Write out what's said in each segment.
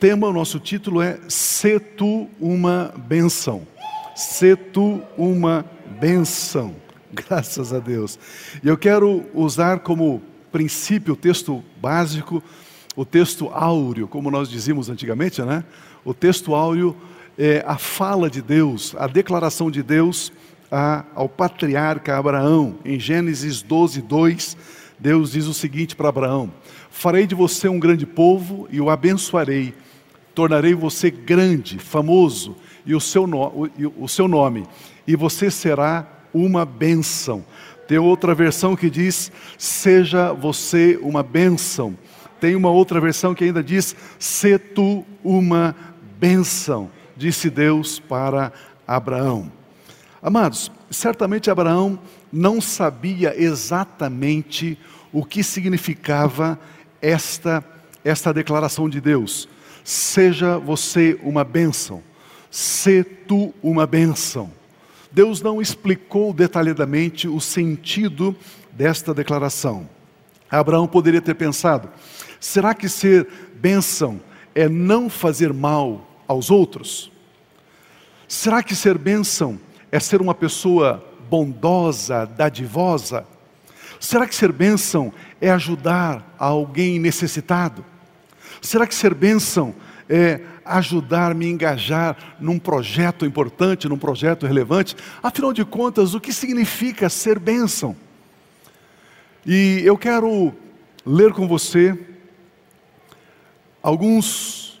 tema, o nosso título é Se tu uma benção. Se tu uma benção. Graças a Deus. E eu quero usar como princípio o texto básico, o texto áureo, como nós dizíamos antigamente, né? O texto áureo é a fala de Deus, a declaração de Deus a, ao patriarca Abraão. Em Gênesis 12, 2, Deus diz o seguinte para Abraão: Farei de você um grande povo e o abençoarei. Tornarei você grande, famoso, e o seu, no, o, o seu nome, e você será uma bênção. Tem outra versão que diz: Seja você uma bênção. Tem uma outra versão que ainda diz: Se tu uma bênção, disse Deus para Abraão. Amados, certamente Abraão não sabia exatamente o que significava esta, esta declaração de Deus. Seja você uma bênção, se tu uma bênção. Deus não explicou detalhadamente o sentido desta declaração. Abraão poderia ter pensado: será que ser bênção é não fazer mal aos outros? Será que ser bênção é ser uma pessoa bondosa, dadivosa? Será que ser bênção é ajudar alguém necessitado? Será que ser bênção é ajudar, me engajar num projeto importante, num projeto relevante? Afinal de contas, o que significa ser bênção? E eu quero ler com você alguns,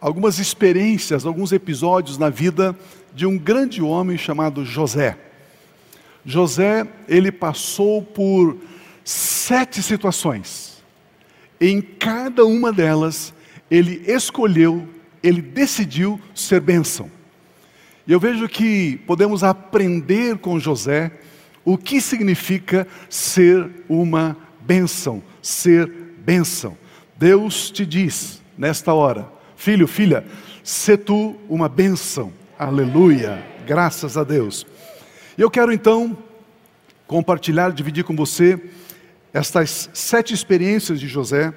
algumas experiências, alguns episódios na vida de um grande homem chamado José. José, ele passou por sete situações. Em cada uma delas, ele escolheu, ele decidiu ser bênção. E eu vejo que podemos aprender com José o que significa ser uma bênção, ser bênção. Deus te diz nesta hora, filho, filha, se tu uma bênção. Aleluia, graças a Deus. E eu quero então compartilhar, dividir com você estas sete experiências de José.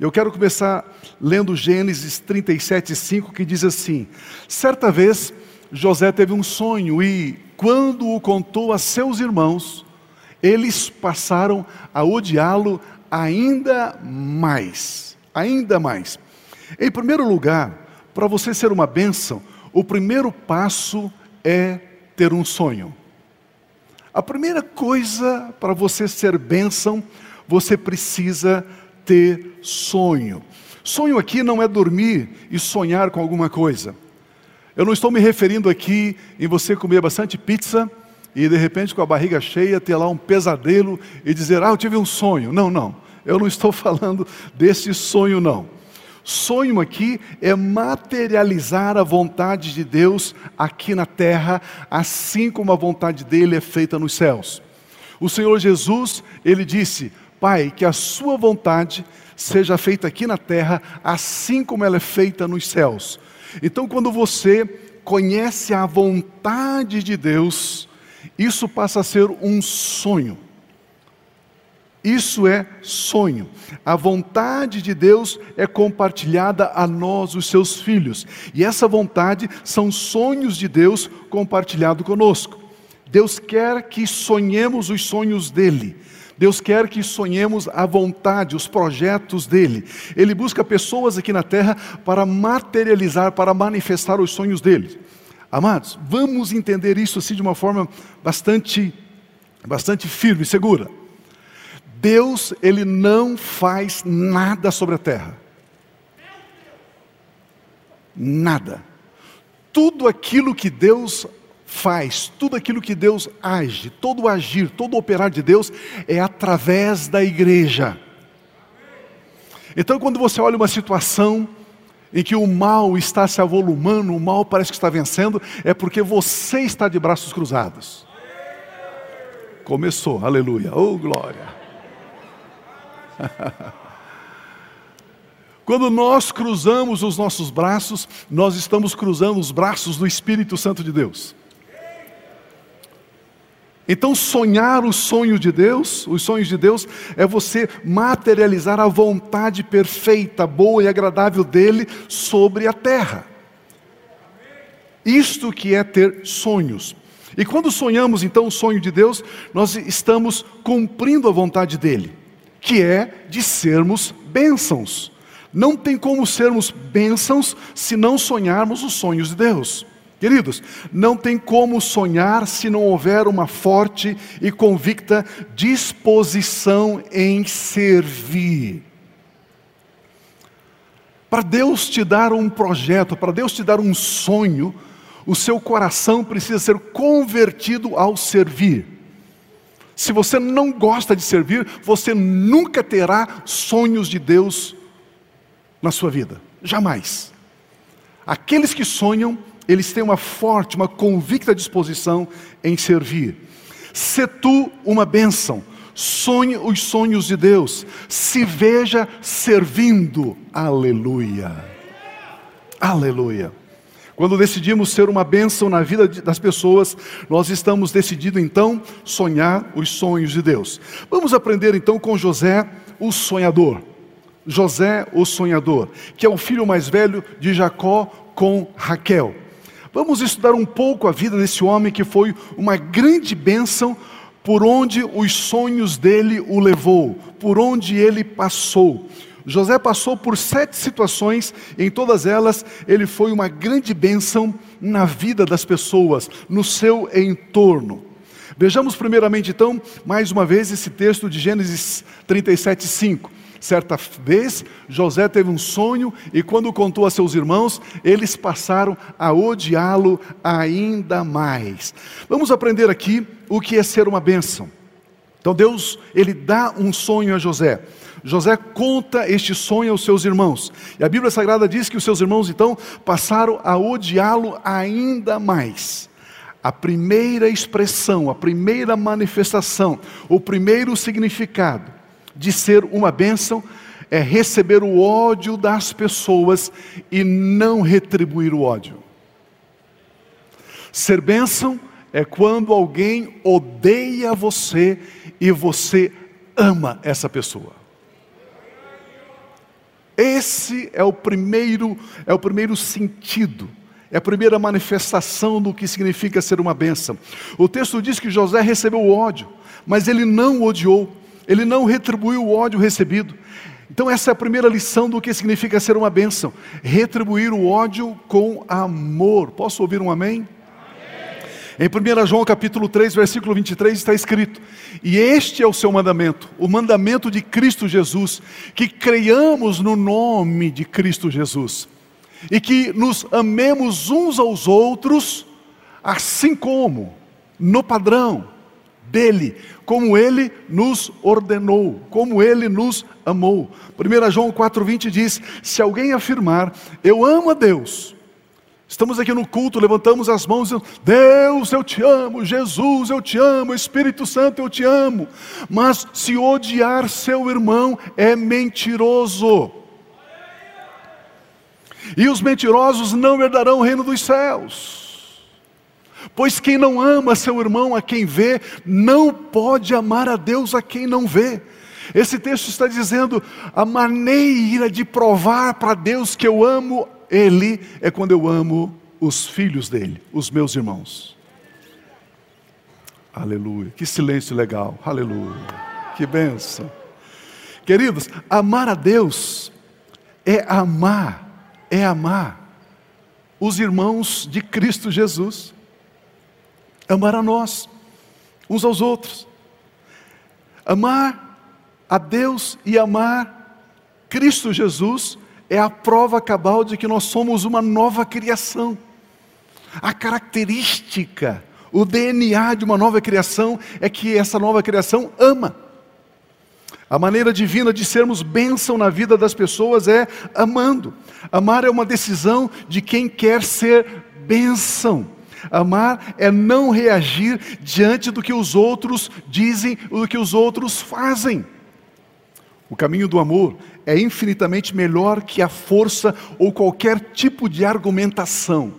Eu quero começar lendo Gênesis 37, 5, que diz assim: Certa vez José teve um sonho e, quando o contou a seus irmãos, eles passaram a odiá-lo ainda mais. Ainda mais. Em primeiro lugar, para você ser uma bênção, o primeiro passo é ter um sonho. A primeira coisa para você ser bênção, você precisa ter sonho. Sonho aqui não é dormir e sonhar com alguma coisa. Eu não estou me referindo aqui em você comer bastante pizza e de repente com a barriga cheia ter lá um pesadelo e dizer, ah, eu tive um sonho. Não, não. Eu não estou falando desse sonho, não. Sonho aqui é materializar a vontade de Deus aqui na terra, assim como a vontade dele é feita nos céus. O Senhor Jesus, ele disse: Pai, que a sua vontade seja feita aqui na terra, assim como ela é feita nos céus. Então, quando você conhece a vontade de Deus, isso passa a ser um sonho. Isso é sonho. A vontade de Deus é compartilhada a nós, os seus filhos. E essa vontade são sonhos de Deus compartilhado conosco. Deus quer que sonhemos os sonhos dele. Deus quer que sonhemos a vontade, os projetos dele. Ele busca pessoas aqui na terra para materializar, para manifestar os sonhos dele. Amados, vamos entender isso assim de uma forma bastante bastante firme e segura. Deus, ele não faz nada sobre a terra. Nada. Tudo aquilo que Deus faz, tudo aquilo que Deus age, todo agir, todo operar de Deus é através da igreja. Então, quando você olha uma situação em que o mal está se avolumando, o mal parece que está vencendo, é porque você está de braços cruzados. Começou, aleluia, oh glória. Quando nós cruzamos os nossos braços, nós estamos cruzando os braços do Espírito Santo de Deus. Então, sonhar o sonho de Deus, os sonhos de Deus, é você materializar a vontade perfeita, boa e agradável dele sobre a terra. Isto que é ter sonhos. E quando sonhamos então o sonho de Deus, nós estamos cumprindo a vontade dele, que é de sermos bênçãos. Não tem como sermos bênçãos se não sonharmos os sonhos de Deus. Queridos, não tem como sonhar se não houver uma forte e convicta disposição em servir. Para Deus te dar um projeto, para Deus te dar um sonho, o seu coração precisa ser convertido ao servir. Se você não gosta de servir, você nunca terá sonhos de Deus na sua vida. Jamais. Aqueles que sonham, eles têm uma forte, uma convicta disposição em servir. Se tu uma bênção, sonhe os sonhos de Deus, se veja servindo. Aleluia. Aleluia. Quando decidimos ser uma bênção na vida das pessoas, nós estamos decididos então sonhar os sonhos de Deus. Vamos aprender então com José, o sonhador. José, o sonhador, que é o filho mais velho de Jacó com Raquel. Vamos estudar um pouco a vida desse homem que foi uma grande bênção por onde os sonhos dele o levou, por onde ele passou. José passou por sete situações, e em todas elas ele foi uma grande bênção na vida das pessoas, no seu entorno. Vejamos primeiramente então, mais uma vez, esse texto de Gênesis 37, 5. Certa vez, José teve um sonho e, quando contou a seus irmãos, eles passaram a odiá-lo ainda mais. Vamos aprender aqui o que é ser uma bênção. Então, Deus, ele dá um sonho a José. José conta este sonho aos seus irmãos. E a Bíblia Sagrada diz que os seus irmãos, então, passaram a odiá-lo ainda mais. A primeira expressão, a primeira manifestação, o primeiro significado de ser uma bênção é receber o ódio das pessoas e não retribuir o ódio. Ser bênção é quando alguém odeia você e você ama essa pessoa. Esse é o primeiro, é o primeiro sentido, é a primeira manifestação do que significa ser uma bênção. O texto diz que José recebeu o ódio, mas ele não odiou. Ele não retribuiu o ódio recebido. Então, essa é a primeira lição do que significa ser uma bênção: retribuir o ódio com amor. Posso ouvir um amém? Em 1 João capítulo 3, versículo 23 está escrito: E este é o seu mandamento, o mandamento de Cristo Jesus, que creiamos no nome de Cristo Jesus, e que nos amemos uns aos outros, assim como, no padrão, dele, como ele nos ordenou, como ele nos amou. 1 João 4,20 diz: Se alguém afirmar, eu amo a Deus, estamos aqui no culto, levantamos as mãos Deus, eu te amo, Jesus, eu te amo, Espírito Santo, eu te amo. Mas se odiar seu irmão é mentiroso. E os mentirosos não herdarão o reino dos céus. Pois quem não ama seu irmão a quem vê, não pode amar a Deus a quem não vê. Esse texto está dizendo: a maneira de provar para Deus que eu amo Ele é quando eu amo os filhos dele, os meus irmãos. Aleluia, que silêncio legal, aleluia, que benção. Queridos, amar a Deus é amar, é amar os irmãos de Cristo Jesus amar a nós, uns aos outros. Amar a Deus e amar Cristo Jesus é a prova cabal de que nós somos uma nova criação. A característica, o DNA de uma nova criação é que essa nova criação ama. A maneira divina de sermos bênção na vida das pessoas é amando. Amar é uma decisão de quem quer ser bênção. Amar é não reagir diante do que os outros dizem do que os outros fazem. O caminho do amor é infinitamente melhor que a força ou qualquer tipo de argumentação.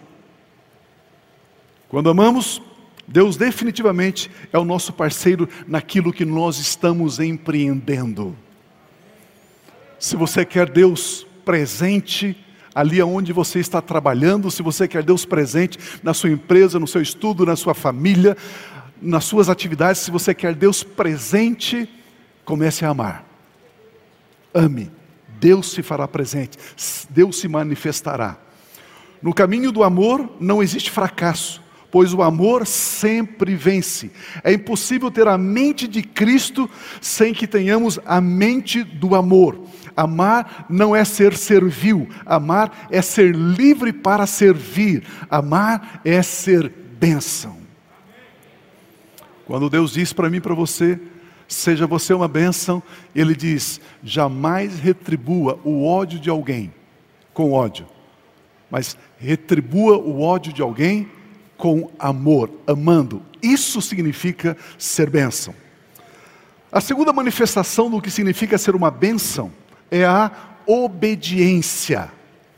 Quando amamos, Deus definitivamente é o nosso parceiro naquilo que nós estamos empreendendo. Se você quer Deus presente ali onde você está trabalhando, se você quer Deus presente na sua empresa, no seu estudo, na sua família, nas suas atividades, se você quer Deus presente, comece a amar. Ame. Deus se fará presente, Deus se manifestará. No caminho do amor não existe fracasso, pois o amor sempre vence. É impossível ter a mente de Cristo sem que tenhamos a mente do amor. Amar não é ser servil, amar é ser livre para servir, amar é ser bênção. Quando Deus diz para mim e para você, seja você uma bênção, Ele diz: jamais retribua o ódio de alguém com ódio, mas retribua o ódio de alguém com amor, amando. Isso significa ser bênção. A segunda manifestação do que significa ser uma bênção é a obediência.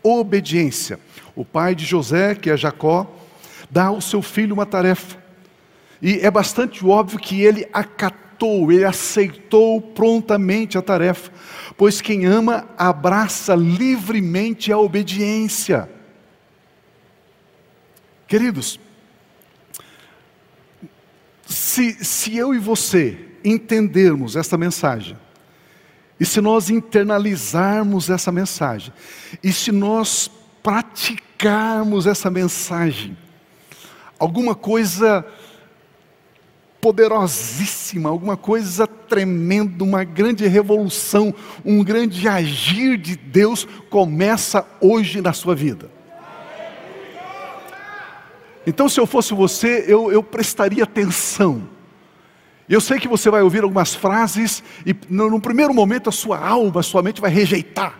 Obediência. O pai de José, que é Jacó, dá ao seu filho uma tarefa. E é bastante óbvio que ele acatou, ele aceitou prontamente a tarefa, pois quem ama abraça livremente a obediência. Queridos, se, se eu e você entendermos essa mensagem, e se nós internalizarmos essa mensagem, e se nós praticarmos essa mensagem, alguma coisa poderosíssima, alguma coisa tremenda, uma grande revolução, um grande agir de Deus começa hoje na sua vida. Então, se eu fosse você, eu, eu prestaria atenção eu sei que você vai ouvir algumas frases e no, no, primeiro momento a sua alma, a sua mente vai rejeitar.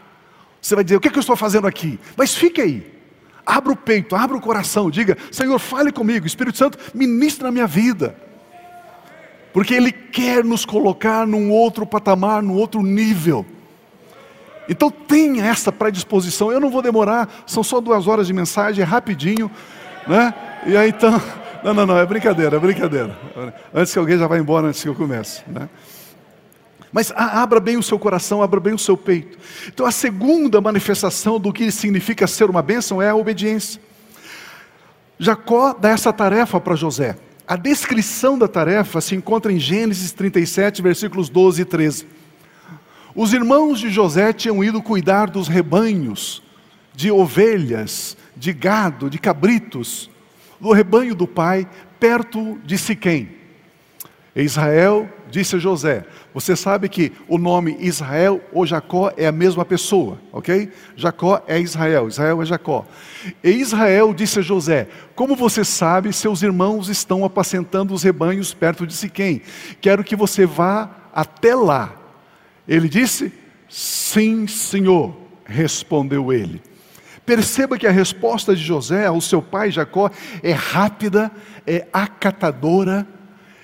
Você vai dizer: O que, é que eu estou fazendo aqui? Mas fique aí. Abra o peito, abra o coração, diga: Senhor, fale comigo, Espírito Santo, ministre na minha vida. Porque Ele quer nos colocar num outro patamar, num outro nível. Então tenha essa predisposição. Eu não vou demorar, são só duas horas de mensagem, é rapidinho, né? E aí então. Não, não, não, é brincadeira, é brincadeira. Antes que alguém já vá embora, antes que eu comece. Né? Mas abra bem o seu coração, abra bem o seu peito. Então, a segunda manifestação do que significa ser uma bênção é a obediência. Jacó dá essa tarefa para José. A descrição da tarefa se encontra em Gênesis 37, versículos 12 e 13. Os irmãos de José tinham ido cuidar dos rebanhos, de ovelhas, de gado, de cabritos, no rebanho do pai, perto de Siquém. Israel disse a José: Você sabe que o nome Israel ou Jacó é a mesma pessoa, ok? Jacó é Israel, Israel é Jacó. E Israel disse a José: Como você sabe, seus irmãos estão apacentando os rebanhos perto de Siquém. Quero que você vá até lá. Ele disse: Sim, senhor, respondeu ele. Perceba que a resposta de José ao seu pai Jacó é rápida, é acatadora.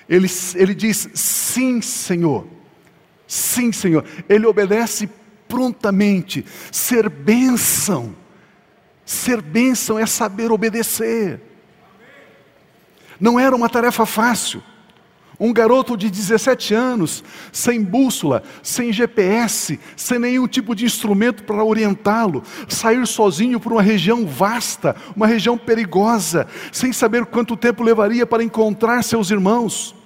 Ele, ele diz: Sim, Senhor. Sim, Senhor. Ele obedece prontamente. Ser bênção. Ser bênção é saber obedecer. Não era uma tarefa fácil. Um garoto de 17 anos, sem bússola, sem GPS, sem nenhum tipo de instrumento para orientá-lo, sair sozinho por uma região vasta, uma região perigosa, sem saber quanto tempo levaria para encontrar seus irmãos.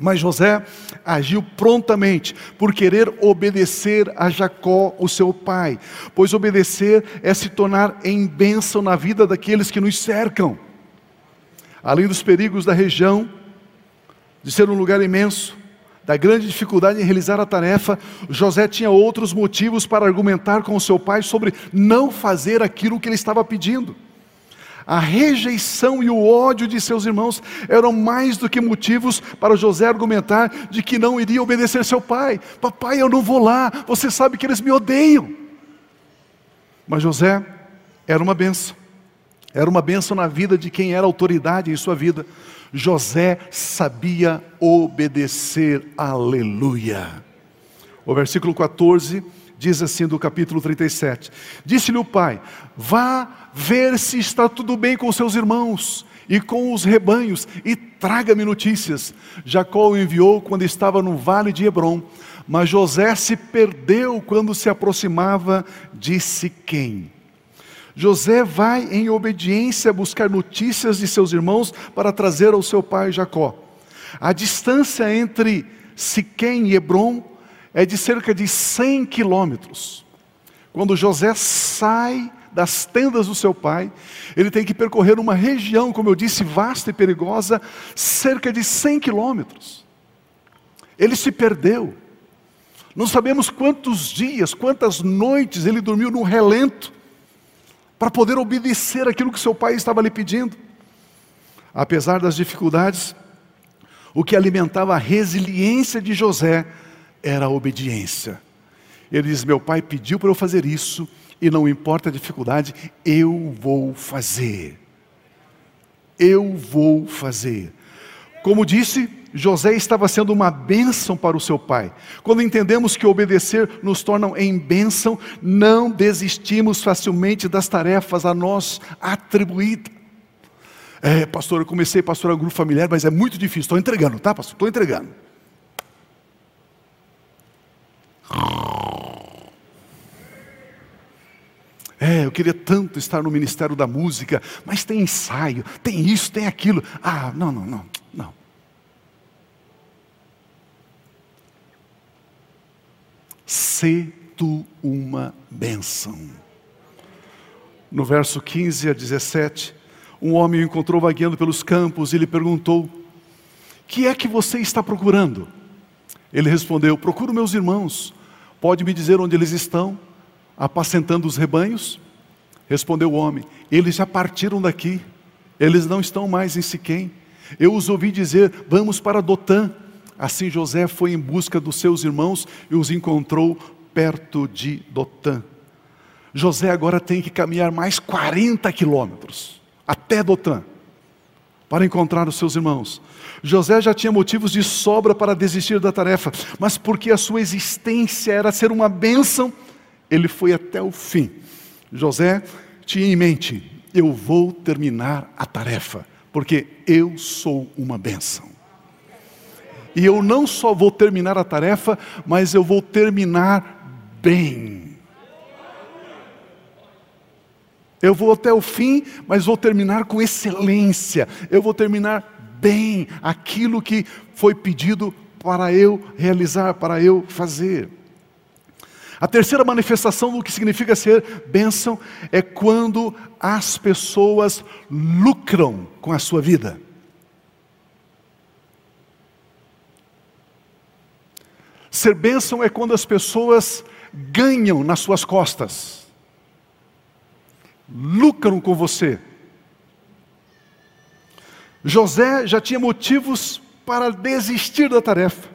Mas José agiu prontamente por querer obedecer a Jacó, o seu pai, pois obedecer é se tornar em bênção na vida daqueles que nos cercam. Além dos perigos da região, de ser um lugar imenso, da grande dificuldade em realizar a tarefa, José tinha outros motivos para argumentar com o seu pai sobre não fazer aquilo que ele estava pedindo. A rejeição e o ódio de seus irmãos eram mais do que motivos para José argumentar de que não iria obedecer seu pai. Papai, eu não vou lá, você sabe que eles me odeiam. Mas José era uma benção, era uma benção na vida de quem era autoridade em sua vida. José sabia obedecer, aleluia. O versículo 14 diz assim do capítulo 37: Disse-lhe o pai: Vá ver se está tudo bem com seus irmãos, e com os rebanhos, e traga-me notícias. Jacó o enviou quando estava no vale de Hebron, mas José se perdeu quando se aproximava de Siquém. José vai em obediência buscar notícias de seus irmãos para trazer ao seu pai Jacó. A distância entre Siquém e Hebron é de cerca de 100 quilômetros. Quando José sai das tendas do seu pai, ele tem que percorrer uma região, como eu disse, vasta e perigosa, cerca de 100 quilômetros. Ele se perdeu. Não sabemos quantos dias, quantas noites ele dormiu no relento para poder obedecer aquilo que seu pai estava lhe pedindo. Apesar das dificuldades, o que alimentava a resiliência de José era a obediência. Ele diz: Meu pai pediu para eu fazer isso, e não importa a dificuldade, eu vou fazer. Eu vou fazer. Como disse, José estava sendo uma bênção para o seu pai. Quando entendemos que obedecer nos torna em bênção, não desistimos facilmente das tarefas a nós atribuídas. É, pastor, eu comecei pastorar grupo familiar, mas é muito difícil. Estou entregando, tá, pastor? Estou entregando. É, eu queria tanto estar no ministério da música, mas tem ensaio, tem isso, tem aquilo. Ah, não, não, não, não. Se tu uma bênção. No verso 15 a 17, um homem o encontrou vagueando pelos campos e lhe perguntou: Que é que você está procurando? Ele respondeu: Procuro meus irmãos. Pode me dizer onde eles estão? apacentando os rebanhos? Respondeu o homem: Eles já partiram daqui, eles não estão mais em Siquém. Eu os ouvi dizer: Vamos para Dotã. Assim José foi em busca dos seus irmãos e os encontrou perto de Dotã. José agora tem que caminhar mais 40 quilômetros até Dotã para encontrar os seus irmãos. José já tinha motivos de sobra para desistir da tarefa, mas porque a sua existência era ser uma bênção, ele foi até o fim. José tinha em mente: eu vou terminar a tarefa, porque eu sou uma bênção. E eu não só vou terminar a tarefa, mas eu vou terminar bem. Eu vou até o fim, mas vou terminar com excelência. Eu vou terminar bem aquilo que foi pedido para eu realizar, para eu fazer. A terceira manifestação do que significa ser bênção é quando as pessoas lucram com a sua vida. Ser bênção é quando as pessoas ganham nas suas costas, lucram com você. José já tinha motivos para desistir da tarefa,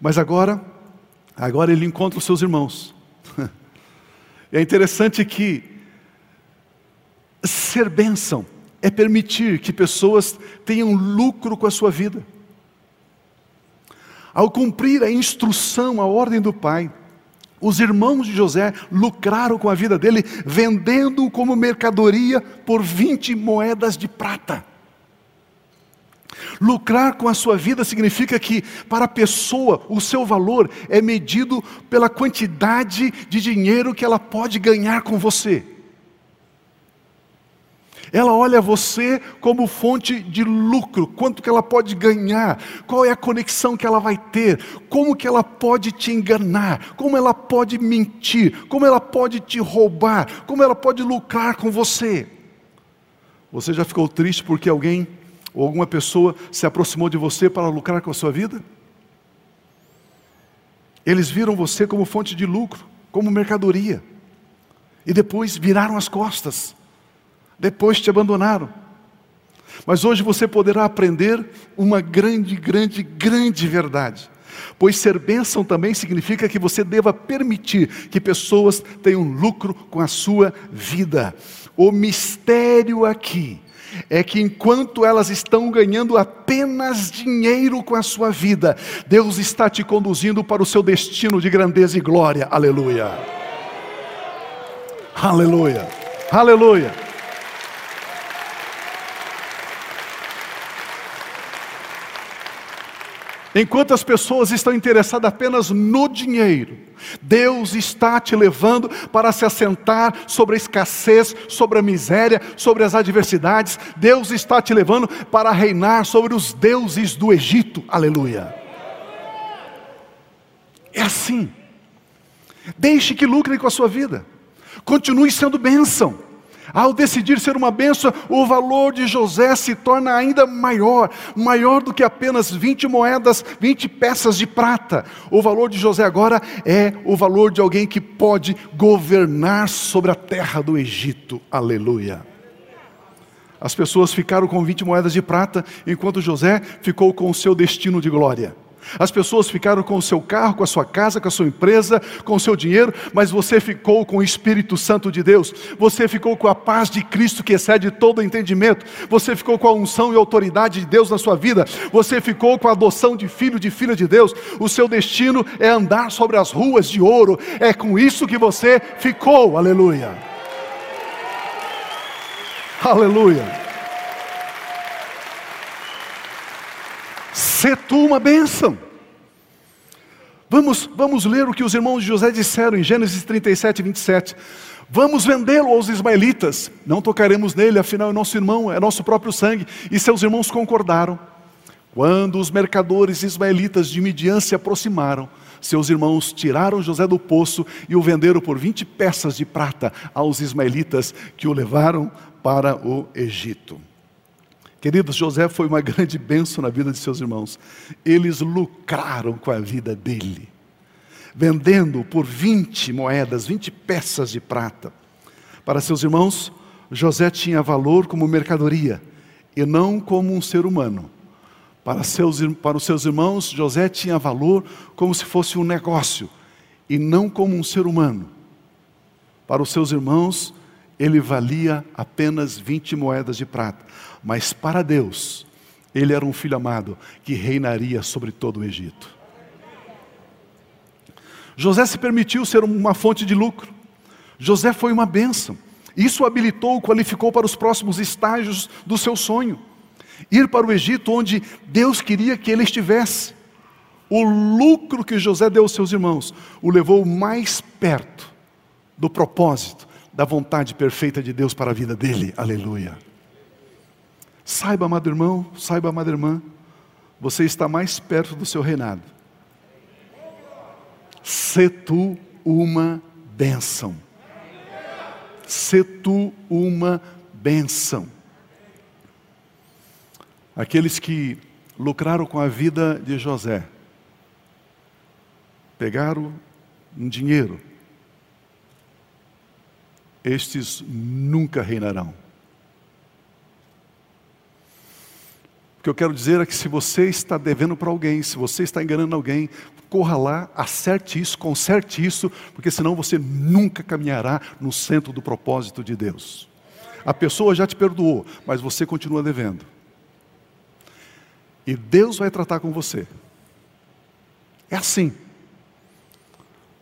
mas agora Agora ele encontra os seus irmãos. É interessante que ser bênção é permitir que pessoas tenham lucro com a sua vida. Ao cumprir a instrução, a ordem do Pai, os irmãos de José lucraram com a vida dele, vendendo-o como mercadoria por 20 moedas de prata. Lucrar com a sua vida significa que, para a pessoa, o seu valor é medido pela quantidade de dinheiro que ela pode ganhar com você. Ela olha você como fonte de lucro, quanto que ela pode ganhar, qual é a conexão que ela vai ter, como que ela pode te enganar, como ela pode mentir, como ela pode te roubar, como ela pode lucrar com você. Você já ficou triste porque alguém ou alguma pessoa se aproximou de você para lucrar com a sua vida? Eles viram você como fonte de lucro, como mercadoria, e depois viraram as costas, depois te abandonaram. Mas hoje você poderá aprender uma grande, grande, grande verdade. Pois ser bênção também significa que você deva permitir que pessoas tenham lucro com a sua vida. O mistério aqui é que enquanto elas estão ganhando apenas dinheiro com a sua vida, Deus está te conduzindo para o seu destino de grandeza e glória. Aleluia. Aleluia. Aleluia. Enquanto as pessoas estão interessadas apenas no dinheiro, Deus está te levando para se assentar sobre a escassez, sobre a miséria, sobre as adversidades. Deus está te levando para reinar sobre os deuses do Egito. Aleluia. É assim. Deixe que lucrem com a sua vida. Continue sendo bênção. Ao decidir ser uma bênção, o valor de José se torna ainda maior, maior do que apenas 20 moedas, 20 peças de prata. O valor de José agora é o valor de alguém que pode governar sobre a terra do Egito. Aleluia. As pessoas ficaram com 20 moedas de prata, enquanto José ficou com o seu destino de glória. As pessoas ficaram com o seu carro, com a sua casa, com a sua empresa, com o seu dinheiro, mas você ficou com o Espírito Santo de Deus, você ficou com a paz de Cristo que excede todo entendimento, você ficou com a unção e autoridade de Deus na sua vida, você ficou com a adoção de filho, de filha de Deus. O seu destino é andar sobre as ruas de ouro, é com isso que você ficou, aleluia. Aleluia. Sê tu uma bênção. Vamos, vamos ler o que os irmãos de José disseram em Gênesis 37, 27. Vamos vendê-lo aos ismaelitas, não tocaremos nele, afinal é nosso irmão, é nosso próprio sangue. E seus irmãos concordaram. Quando os mercadores ismaelitas de Midian se aproximaram, seus irmãos tiraram José do poço e o venderam por 20 peças de prata aos ismaelitas que o levaram para o Egito. Queridos, José foi uma grande bênção na vida de seus irmãos. Eles lucraram com a vida dele, vendendo por 20 moedas, 20 peças de prata. Para seus irmãos, José tinha valor como mercadoria e não como um ser humano. Para, seus, para os seus irmãos, José tinha valor como se fosse um negócio e não como um ser humano. Para os seus irmãos, ele valia apenas 20 moedas de prata. Mas para Deus, ele era um filho amado que reinaria sobre todo o Egito. José se permitiu ser uma fonte de lucro. José foi uma bênção. Isso o habilitou, o qualificou para os próximos estágios do seu sonho. Ir para o Egito, onde Deus queria que ele estivesse. O lucro que José deu aos seus irmãos o levou mais perto do propósito, da vontade perfeita de Deus para a vida dele. Aleluia. Saiba, amado irmão, saiba, amada irmã, você está mais perto do seu reinado. Se tu uma bênção. Se tu uma bênção. Aqueles que lucraram com a vida de José, pegaram um dinheiro, estes nunca reinarão. O que eu quero dizer é que se você está devendo para alguém, se você está enganando alguém, corra lá, acerte isso, conserte isso, porque senão você nunca caminhará no centro do propósito de Deus. A pessoa já te perdoou, mas você continua devendo. E Deus vai tratar com você. É assim.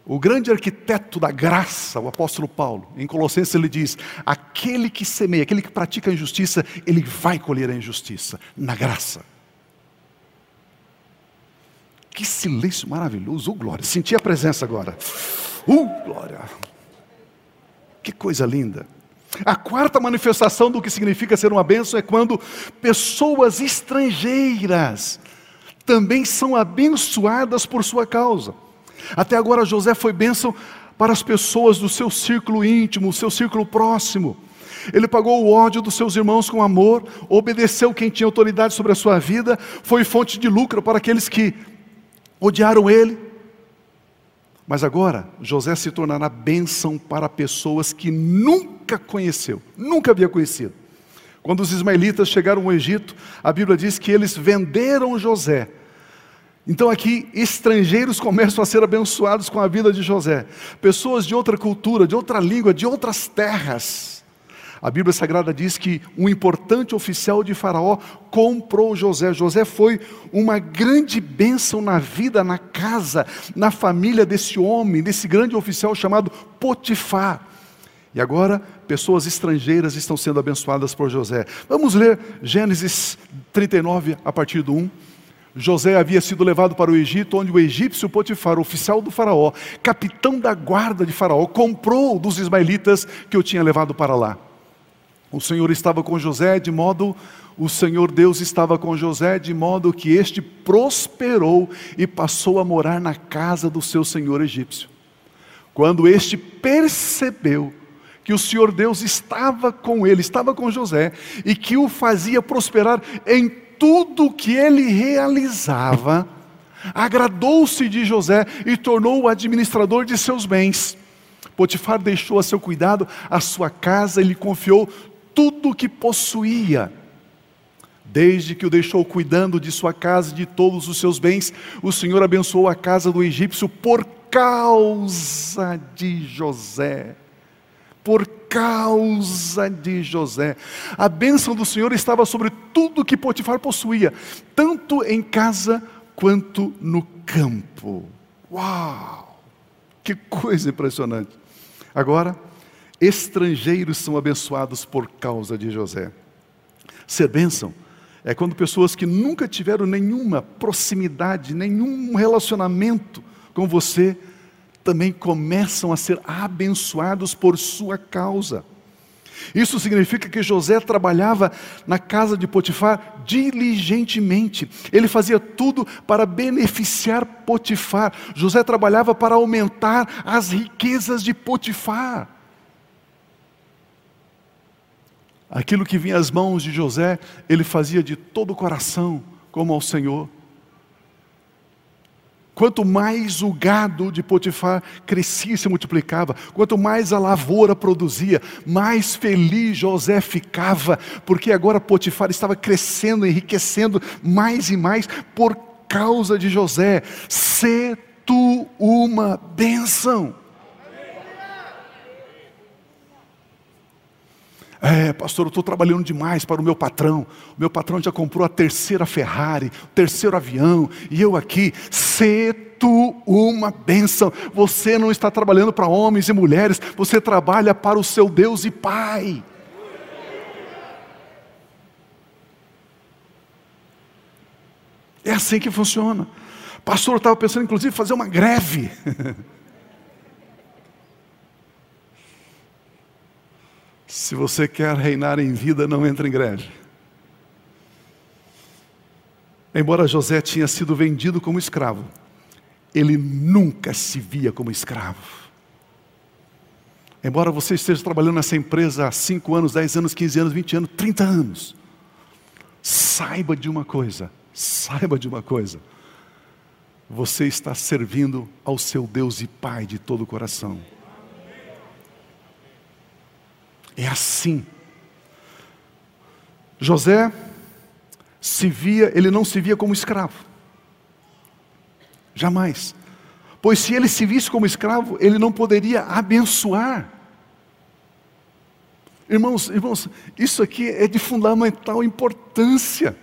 O grande arquiteto da graça, o apóstolo Paulo, em Colossenses ele diz: aquele que semeia, aquele que pratica a injustiça, ele vai colher a injustiça, na graça. Que silêncio maravilhoso, oh glória, senti a presença agora. Uh, glória. Que coisa linda. A quarta manifestação do que significa ser uma bênção é quando pessoas estrangeiras também são abençoadas por sua causa. Até agora José foi bênção para as pessoas do seu círculo íntimo, seu círculo próximo. Ele pagou o ódio dos seus irmãos com amor, obedeceu quem tinha autoridade sobre a sua vida, foi fonte de lucro para aqueles que odiaram ele. Mas agora, José se tornará bênção para pessoas que nunca conheceu, nunca havia conhecido. Quando os ismaelitas chegaram ao Egito, a Bíblia diz que eles venderam José então aqui estrangeiros começam a ser abençoados com a vida de José. Pessoas de outra cultura, de outra língua, de outras terras. A Bíblia Sagrada diz que um importante oficial de Faraó comprou José. José foi uma grande bênção na vida, na casa, na família desse homem, desse grande oficial chamado Potifar. E agora, pessoas estrangeiras estão sendo abençoadas por José. Vamos ler Gênesis 39 a partir do 1. José havia sido levado para o Egito, onde o egípcio Potifar, oficial do Faraó, capitão da guarda de Faraó, comprou dos ismaelitas que eu tinha levado para lá. O Senhor estava com José de modo o Senhor Deus estava com José de modo que este prosperou e passou a morar na casa do seu senhor egípcio. Quando este percebeu que o Senhor Deus estava com ele, estava com José e que o fazia prosperar em tudo que ele realizava, agradou-se de José e tornou o administrador de seus bens. Potifar deixou a seu cuidado a sua casa e lhe confiou tudo o que possuía. Desde que o deixou cuidando de sua casa e de todos os seus bens, o Senhor abençoou a casa do egípcio por causa de José. Por causa de José. A bênção do Senhor estava sobre tudo que Potifar possuía, tanto em casa quanto no campo. Uau! Que coisa impressionante. Agora, estrangeiros são abençoados por causa de José. Ser bênção é quando pessoas que nunca tiveram nenhuma proximidade, nenhum relacionamento com você, também começam a ser abençoados por sua causa. Isso significa que José trabalhava na casa de Potifar diligentemente. Ele fazia tudo para beneficiar Potifar. José trabalhava para aumentar as riquezas de Potifar. Aquilo que vinha às mãos de José, ele fazia de todo o coração, como ao Senhor. Quanto mais o gado de Potifar crescia e se multiplicava, quanto mais a lavoura produzia, mais feliz José ficava, porque agora Potifar estava crescendo, enriquecendo mais e mais por causa de José. Se tu uma bênção. É, pastor, eu estou trabalhando demais para o meu patrão. O meu patrão já comprou a terceira Ferrari, o terceiro avião, e eu aqui, se tu uma bênção. Você não está trabalhando para homens e mulheres, você trabalha para o seu Deus e Pai. É assim que funciona. Pastor, eu estava pensando, inclusive, fazer uma greve. Se você quer reinar em vida, não entre em greve. Embora José tinha sido vendido como escravo, ele nunca se via como escravo. Embora você esteja trabalhando nessa empresa há 5 anos, 10 anos, 15 anos, 20 anos, 30 anos, saiba de uma coisa, saiba de uma coisa. Você está servindo ao seu Deus e Pai de todo o coração. É assim. José se via, ele não se via como escravo. Jamais. Pois se ele se visse como escravo, ele não poderia abençoar. Irmãos, irmãos, isso aqui é de fundamental importância.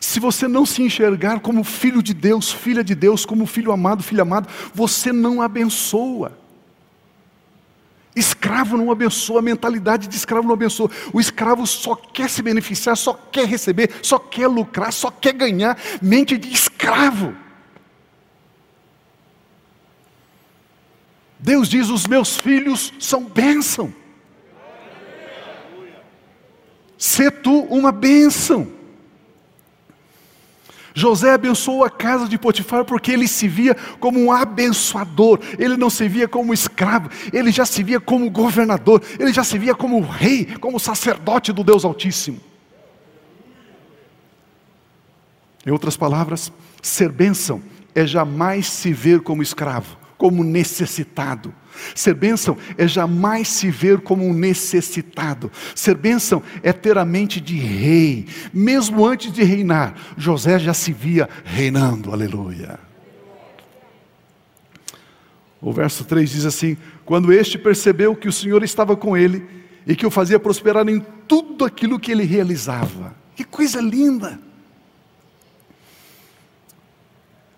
Se você não se enxergar como filho de Deus, filha de Deus, como filho amado, filho amado, você não abençoa. Escravo não abençoa, a mentalidade de escravo não abençoa. O escravo só quer se beneficiar, só quer receber, só quer lucrar, só quer ganhar. Mente de escravo. Deus diz: os meus filhos são bênção. Se tu uma bênção. José abençoou a casa de Potifar porque ele se via como um abençoador, ele não se via como escravo, ele já se via como governador, ele já se via como rei, como sacerdote do Deus Altíssimo. Em outras palavras, ser bênção é jamais se ver como escravo, como necessitado. Ser bênção é jamais se ver como um necessitado. Ser bênção é ter a mente de rei. Mesmo antes de reinar, José já se via reinando. Aleluia. O verso 3 diz assim: Quando este percebeu que o Senhor estava com ele e que o fazia prosperar em tudo aquilo que ele realizava. Que coisa linda!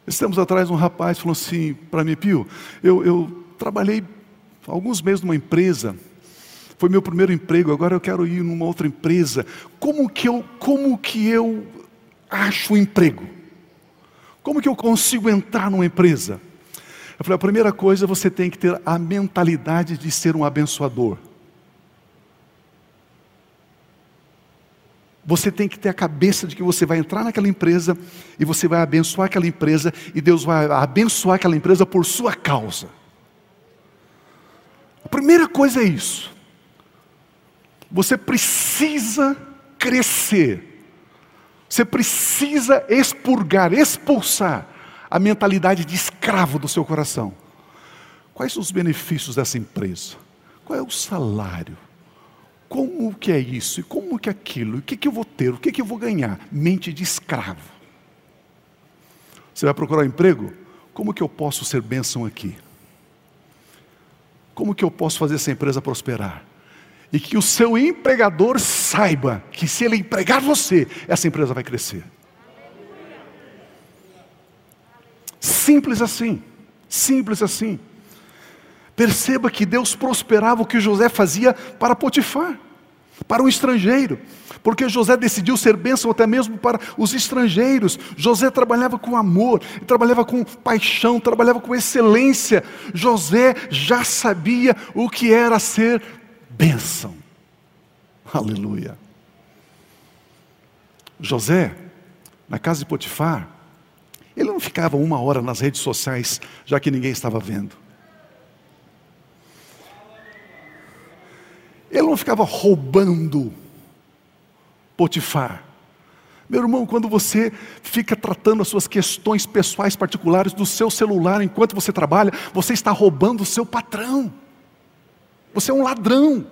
Estamos atrás um rapaz falou assim para mim, Pio, eu, eu trabalhei alguns meses numa empresa, foi meu primeiro emprego, agora eu quero ir numa outra empresa. Como que eu, como que eu acho um emprego? Como que eu consigo entrar numa empresa? Eu falei, a primeira coisa você tem que ter a mentalidade de ser um abençoador. Você tem que ter a cabeça de que você vai entrar naquela empresa e você vai abençoar aquela empresa e Deus vai abençoar aquela empresa por sua causa. Primeira coisa é isso. Você precisa crescer. Você precisa expurgar, expulsar a mentalidade de escravo do seu coração. Quais os benefícios dessa empresa? Qual é o salário? Como que é isso? E como que é aquilo? O que, que eu vou ter? O que, que eu vou ganhar? Mente de escravo. Você vai procurar um emprego? Como que eu posso ser bênção aqui? Como que eu posso fazer essa empresa prosperar? E que o seu empregador saiba que se ele empregar você, essa empresa vai crescer. Simples assim. Simples assim. Perceba que Deus prosperava o que José fazia para Potifar, para o estrangeiro, porque José decidiu ser bênção até mesmo para os estrangeiros. José trabalhava com amor, trabalhava com paixão, trabalhava com excelência. José já sabia o que era ser bênção. Aleluia. José, na casa de Potifar, ele não ficava uma hora nas redes sociais, já que ninguém estava vendo. Ele não ficava roubando Potifar. Meu irmão, quando você fica tratando as suas questões pessoais particulares do seu celular enquanto você trabalha, você está roubando o seu patrão. Você é um ladrão.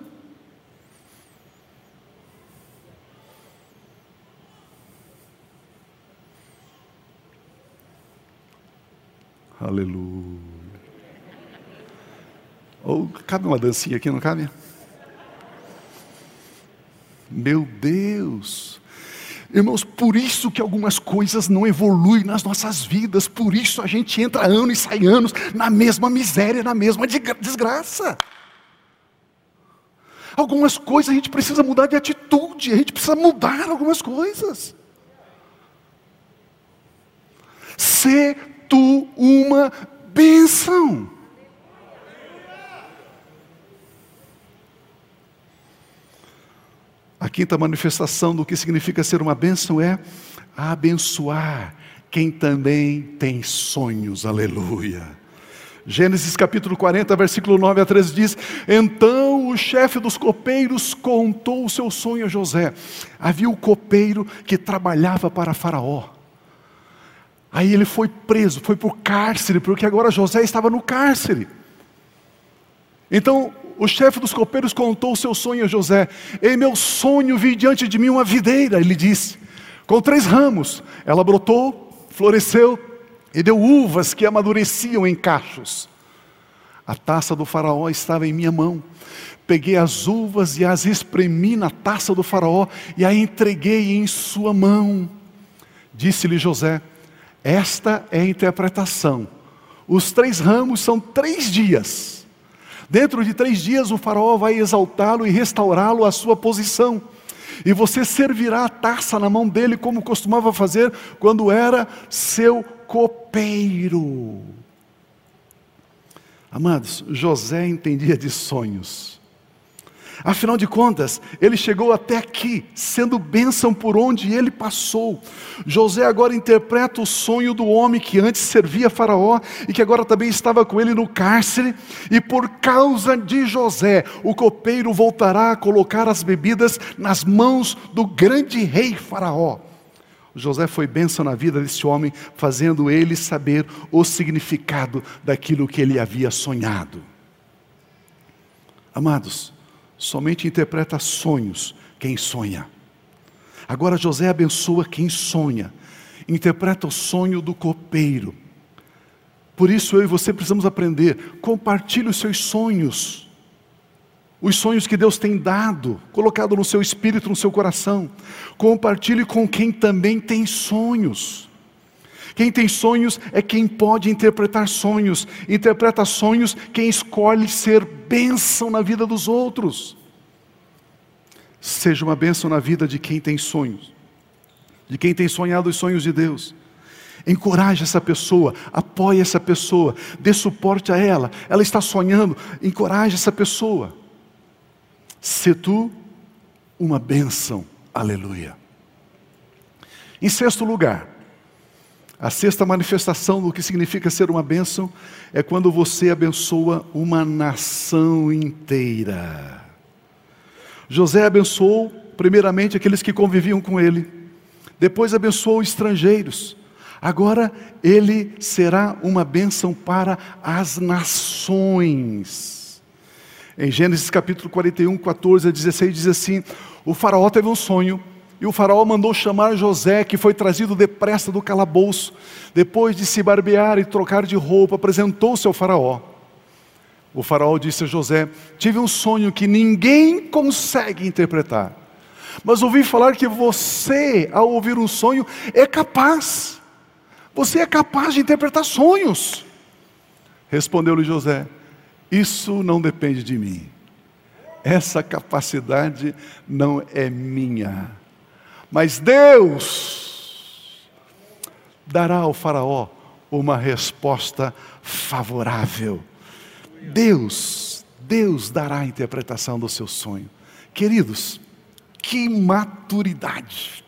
Aleluia. Ou cabe uma dancinha aqui, não cabe? Meu Deus! Irmãos, por isso que algumas coisas não evoluem nas nossas vidas, por isso a gente entra anos e sai anos na mesma miséria, na mesma desgraça. Algumas coisas a gente precisa mudar de atitude, a gente precisa mudar algumas coisas. Ser tu uma bênção. A quinta manifestação do que significa ser uma bênção é abençoar quem também tem sonhos, aleluia. Gênesis capítulo 40, versículo 9 a 13 diz: Então o chefe dos copeiros contou o seu sonho a José. Havia um copeiro que trabalhava para Faraó. Aí ele foi preso, foi para o cárcere, porque agora José estava no cárcere. Então o chefe dos copeiros contou o seu sonho a José. Em meu sonho vi diante de mim uma videira, ele disse, com três ramos. Ela brotou, floresceu e deu uvas que amadureciam em cachos. A taça do faraó estava em minha mão. Peguei as uvas e as espremi na taça do faraó e a entreguei em sua mão. Disse-lhe José: Esta é a interpretação. Os três ramos são três dias Dentro de três dias o faraó vai exaltá-lo e restaurá-lo à sua posição. E você servirá a taça na mão dele, como costumava fazer quando era seu copeiro. Amados, José entendia de sonhos. Afinal de contas, ele chegou até aqui, sendo bênção por onde ele passou. José agora interpreta o sonho do homem que antes servia Faraó e que agora também estava com ele no cárcere. E por causa de José, o copeiro voltará a colocar as bebidas nas mãos do grande rei Faraó. José foi bênção na vida desse homem, fazendo ele saber o significado daquilo que ele havia sonhado. Amados, Somente interpreta sonhos quem sonha. Agora José abençoa quem sonha, interpreta o sonho do copeiro. Por isso eu e você precisamos aprender, compartilhe os seus sonhos. Os sonhos que Deus tem dado, colocado no seu espírito, no seu coração. Compartilhe com quem também tem sonhos. Quem tem sonhos é quem pode interpretar sonhos. Interpreta sonhos quem escolhe ser bênção na vida dos outros. Seja uma bênção na vida de quem tem sonhos. de quem tem sonhado os sonhos de Deus. Encoraje essa pessoa, apoie essa pessoa, dê suporte a ela. Ela está sonhando, encoraje essa pessoa. Se tu uma bênção, aleluia. Em sexto lugar, a sexta manifestação do que significa ser uma bênção é quando você abençoa uma nação inteira. José abençoou, primeiramente, aqueles que conviviam com ele, depois abençoou estrangeiros, agora ele será uma bênção para as nações. Em Gênesis capítulo 41, 14 a 16, diz assim: O Faraó teve um sonho e o faraó mandou chamar José, que foi trazido depressa do calabouço. Depois de se barbear e trocar de roupa, apresentou-se ao faraó. O faraó disse a José: Tive um sonho que ninguém consegue interpretar. Mas ouvi falar que você, ao ouvir um sonho, é capaz. Você é capaz de interpretar sonhos. Respondeu-lhe José: Isso não depende de mim. Essa capacidade não é minha mas Deus dará ao Faraó uma resposta favorável. Deus, Deus dará a interpretação do seu sonho. Queridos, que maturidade.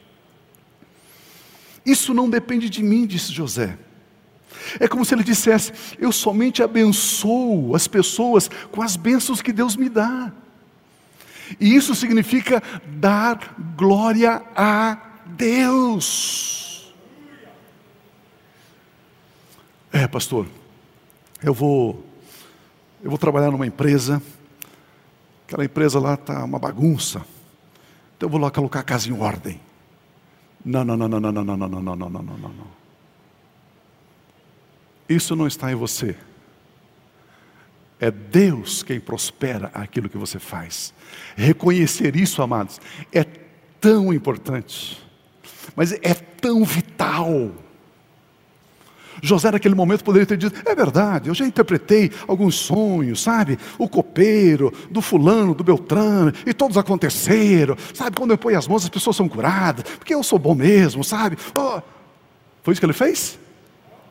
Isso não depende de mim, disse José. É como se ele dissesse: Eu somente abençoo as pessoas com as bênçãos que Deus me dá. E isso significa dar glória a Deus. É, pastor, eu vou eu vou trabalhar numa empresa, aquela empresa lá está uma bagunça. Então eu vou lá colocar a casa em ordem. Não, não, não, não, não, não, não, não, não, não, não, não. Isso não está em você. É Deus quem prospera aquilo que você faz. Reconhecer isso, amados, é tão importante, mas é tão vital. José, naquele momento, poderia ter dito: é verdade, eu já interpretei alguns sonhos, sabe? O copeiro, do fulano, do Beltrano, e todos aconteceram, sabe? Quando eu ponho as mãos, as pessoas são curadas, porque eu sou bom mesmo, sabe? Oh. Foi isso que ele fez?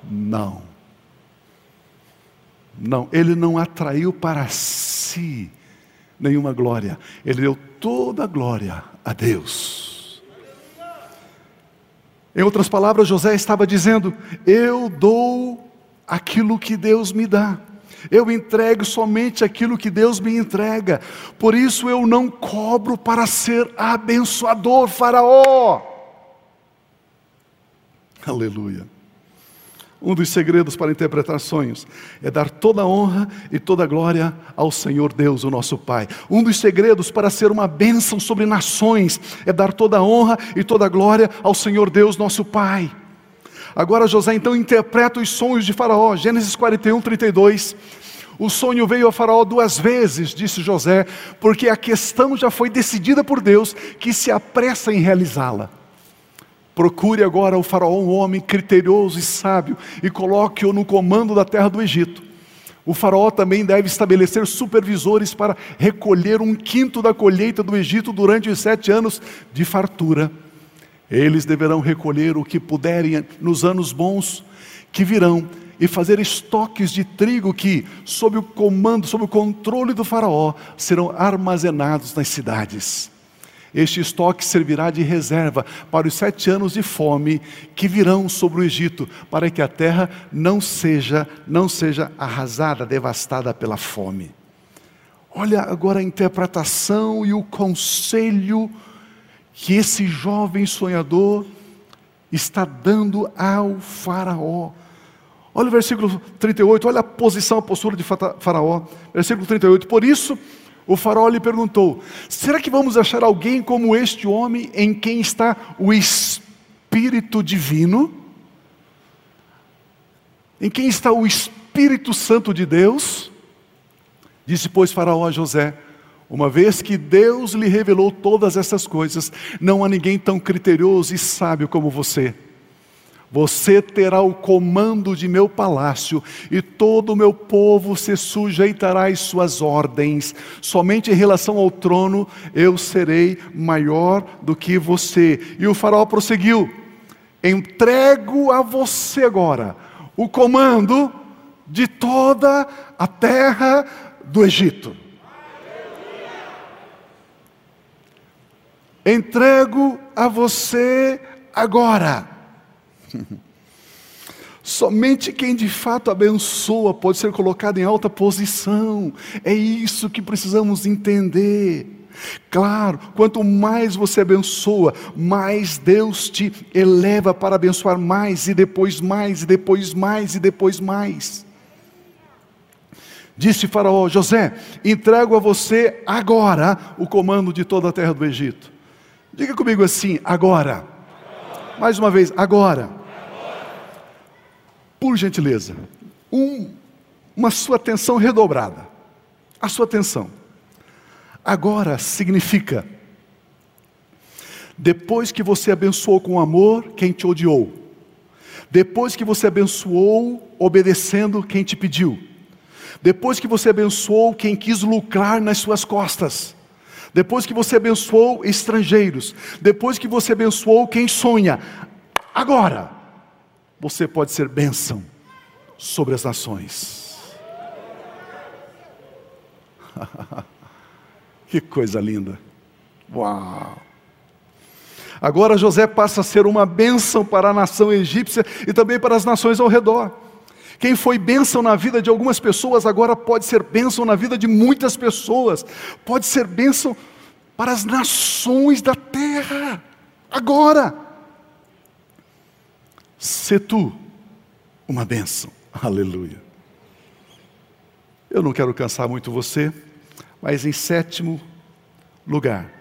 Não. Não, ele não atraiu para si nenhuma glória, ele deu toda a glória a Deus. Em outras palavras, José estava dizendo: Eu dou aquilo que Deus me dá. Eu entrego somente aquilo que Deus me entrega. Por isso eu não cobro para ser abençoador, Faraó. Aleluia. Um dos segredos para interpretar sonhos é dar toda a honra e toda a glória ao Senhor Deus, o nosso Pai. Um dos segredos para ser uma bênção sobre nações é dar toda a honra e toda a glória ao Senhor Deus, nosso Pai. Agora José então interpreta os sonhos de Faraó, Gênesis 41, 32. O sonho veio a Faraó duas vezes, disse José, porque a questão já foi decidida por Deus, que se apressa em realizá-la. Procure agora o faraó, um homem criterioso e sábio, e coloque-o no comando da terra do Egito. O faraó também deve estabelecer supervisores para recolher um quinto da colheita do Egito durante os sete anos de fartura. Eles deverão recolher o que puderem nos anos bons que virão e fazer estoques de trigo que, sob o comando, sob o controle do faraó, serão armazenados nas cidades. Este estoque servirá de reserva para os sete anos de fome que virão sobre o Egito, para que a terra não seja, não seja arrasada, devastada pela fome. Olha agora a interpretação e o conselho que esse jovem sonhador está dando ao Faraó. Olha o versículo 38, olha a posição, a postura de Faraó. Versículo 38. Por isso, o faraó lhe perguntou: Será que vamos achar alguém como este homem em quem está o Espírito Divino? Em quem está o Espírito Santo de Deus? Disse, pois, Faraó a José: Uma vez que Deus lhe revelou todas essas coisas, não há ninguém tão criterioso e sábio como você. Você terá o comando de meu palácio, e todo o meu povo se sujeitará às suas ordens. Somente em relação ao trono eu serei maior do que você. E o faraó prosseguiu: Entrego a você agora o comando de toda a terra do Egito. Entrego a você agora. Somente quem de fato abençoa pode ser colocado em alta posição. É isso que precisamos entender. Claro, quanto mais você abençoa, mais Deus te eleva para abençoar mais e depois mais e depois mais e depois mais. Disse Faraó: José, entrego a você agora o comando de toda a terra do Egito. Diga comigo assim: agora. Mais uma vez, agora. Por gentileza, um, uma sua atenção redobrada. A sua atenção. Agora significa, depois que você abençoou com amor quem te odiou, depois que você abençoou obedecendo quem te pediu, depois que você abençoou quem quis lucrar nas suas costas, depois que você abençoou estrangeiros, depois que você abençoou quem sonha, agora você pode ser bênção sobre as nações. que coisa linda! Uau! Agora José passa a ser uma bênção para a nação egípcia e também para as nações ao redor. Quem foi bênção na vida de algumas pessoas, agora pode ser bênção na vida de muitas pessoas, pode ser bênção para as nações da terra, agora. Se tu uma bênção, aleluia. Eu não quero cansar muito você, mas em sétimo lugar,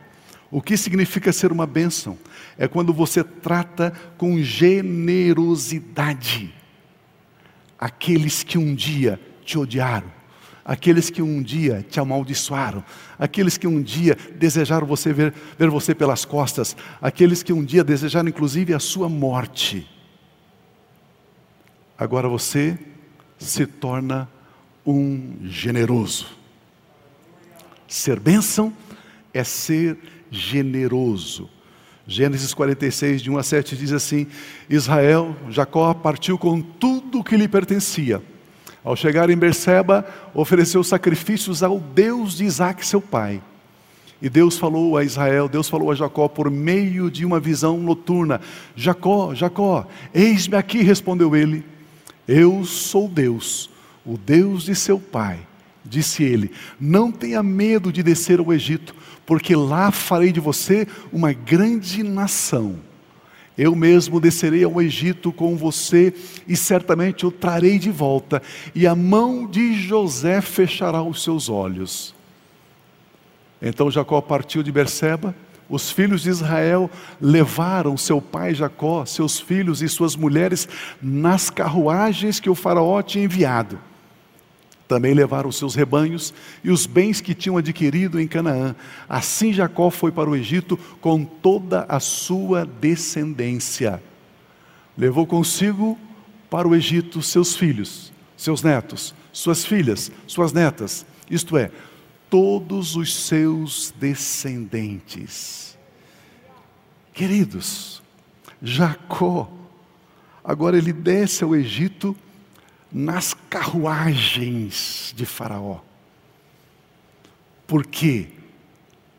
o que significa ser uma bênção? É quando você trata com generosidade aqueles que um dia te odiaram, aqueles que um dia te amaldiçoaram, aqueles que um dia desejaram você ver, ver você pelas costas, aqueles que um dia desejaram inclusive a sua morte. Agora você se torna um generoso. Ser bênção é ser generoso. Gênesis 46, de 1 a 7 diz assim: Israel, Jacó partiu com tudo que lhe pertencia. Ao chegar em Berseba, ofereceu sacrifícios ao Deus de Isaac, seu pai. E Deus falou a Israel, Deus falou a Jacó por meio de uma visão noturna: Jacó, Jacó, eis-me aqui, respondeu ele. Eu sou Deus, o Deus de seu pai. Disse ele: Não tenha medo de descer ao Egito, porque lá farei de você uma grande nação. Eu mesmo descerei ao Egito com você e certamente o trarei de volta, e a mão de José fechará os seus olhos. Então Jacó partiu de Berseba, os filhos de Israel levaram seu pai Jacó, seus filhos e suas mulheres nas carruagens que o faraó tinha enviado. Também levaram seus rebanhos e os bens que tinham adquirido em Canaã. Assim Jacó foi para o Egito com toda a sua descendência. Levou consigo para o Egito seus filhos, seus netos, suas filhas, suas netas, isto é, todos os seus descendentes. Queridos, Jacó, agora ele desce ao Egito nas carruagens de Faraó. Por quê?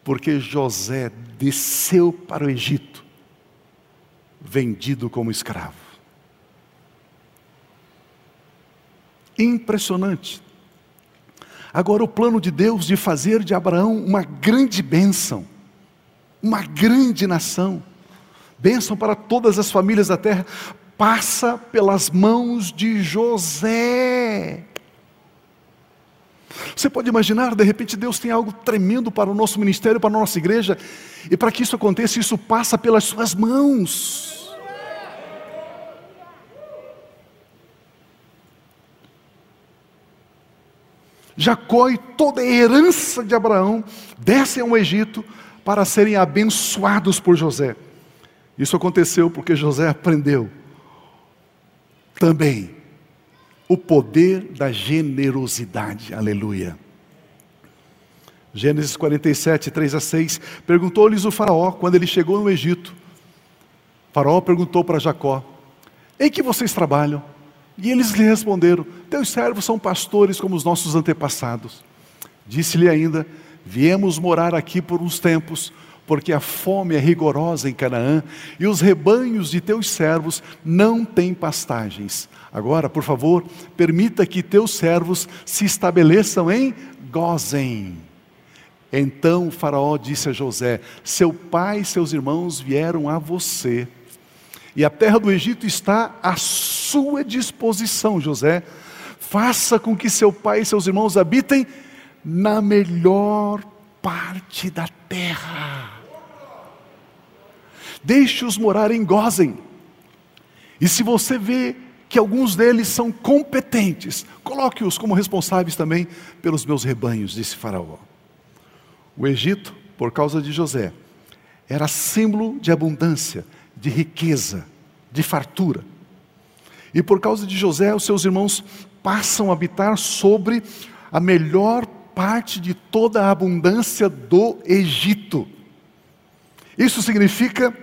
Porque José desceu para o Egito, vendido como escravo. Impressionante. Agora, o plano de Deus de fazer de Abraão uma grande bênção, uma grande nação, bênção para todas as famílias da terra, passa pelas mãos de José. Você pode imaginar, de repente Deus tem algo tremendo para o nosso ministério, para a nossa igreja, e para que isso aconteça, isso passa pelas suas mãos. Jacó e toda a herança de Abraão descem ao Egito para serem abençoados por José. Isso aconteceu porque José aprendeu também o poder da generosidade. Aleluia. Gênesis 47, 3 a 6. Perguntou-lhes o Faraó, quando ele chegou no Egito: Faraó perguntou para Jacó: Em que vocês trabalham? E eles lhe responderam: Teus servos são pastores como os nossos antepassados. Disse-lhe ainda: Viemos morar aqui por uns tempos, porque a fome é rigorosa em Canaã e os rebanhos de teus servos não têm pastagens. Agora, por favor, permita que teus servos se estabeleçam em Gozem. Então Faraó disse a José: Seu pai e seus irmãos vieram a você, e a terra do Egito está à sua disposição, José. Faça com que seu pai e seus irmãos habitem na melhor parte da terra. Deixe-os morar em Gozem. E se você vê que alguns deles são competentes, coloque-os como responsáveis também pelos meus rebanhos, disse Faraó. O Egito, por causa de José, era símbolo de abundância, de riqueza, de fartura. E por causa de José, os seus irmãos passam a habitar sobre a melhor parte de toda a abundância do Egito. Isso significa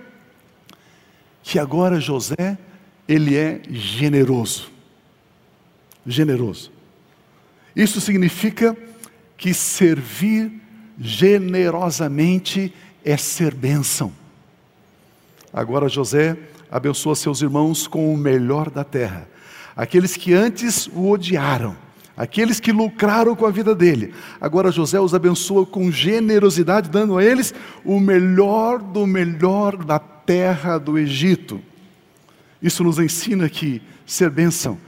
que agora José, ele é generoso. Generoso. Isso significa que servir generosamente é ser bênção. Agora José abençoa seus irmãos com o melhor da terra. Aqueles que antes o odiaram, aqueles que lucraram com a vida dele. Agora José os abençoa com generosidade, dando a eles o melhor do melhor da terra do Egito. Isso nos ensina que ser bênção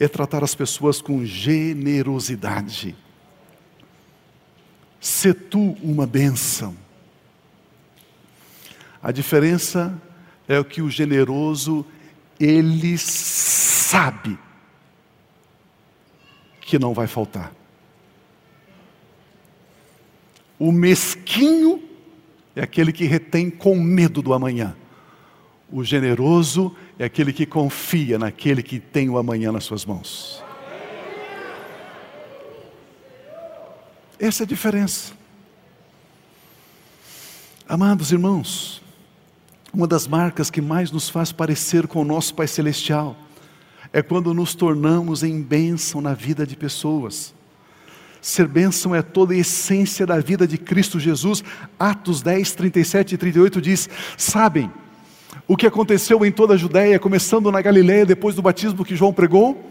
é tratar as pessoas com generosidade. Se tu uma bênção. A diferença é o que o generoso ele sabe que não vai faltar. O mesquinho é aquele que retém com medo do amanhã. O generoso é aquele que confia naquele que tem o amanhã nas suas mãos. Essa é a diferença. Amados irmãos, uma das marcas que mais nos faz parecer com o nosso Pai Celestial é quando nos tornamos em bênção na vida de pessoas. Ser bênção é toda a essência da vida de Cristo Jesus. Atos 10, 37 e 38 diz: Sabem o que aconteceu em toda a Judéia, começando na Galiléia, depois do batismo que João pregou?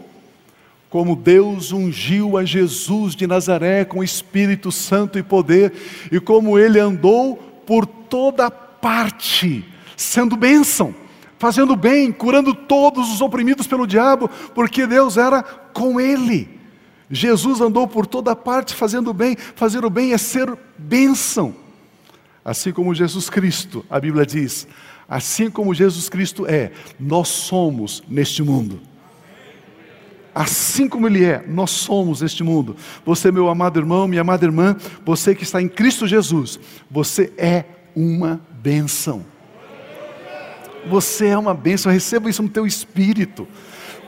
Como Deus ungiu a Jesus de Nazaré com Espírito Santo e poder, e como ele andou por toda parte, sendo bênção fazendo bem, curando todos os oprimidos pelo diabo, porque Deus era com ele. Jesus andou por toda parte fazendo bem, fazer o bem é ser bênção. Assim como Jesus Cristo, a Bíblia diz, assim como Jesus Cristo é, nós somos neste mundo. Assim como Ele é, nós somos neste mundo. Você, meu amado irmão, minha amada irmã, você que está em Cristo Jesus, você é uma bênção. Você é uma bênção, receba isso no teu espírito.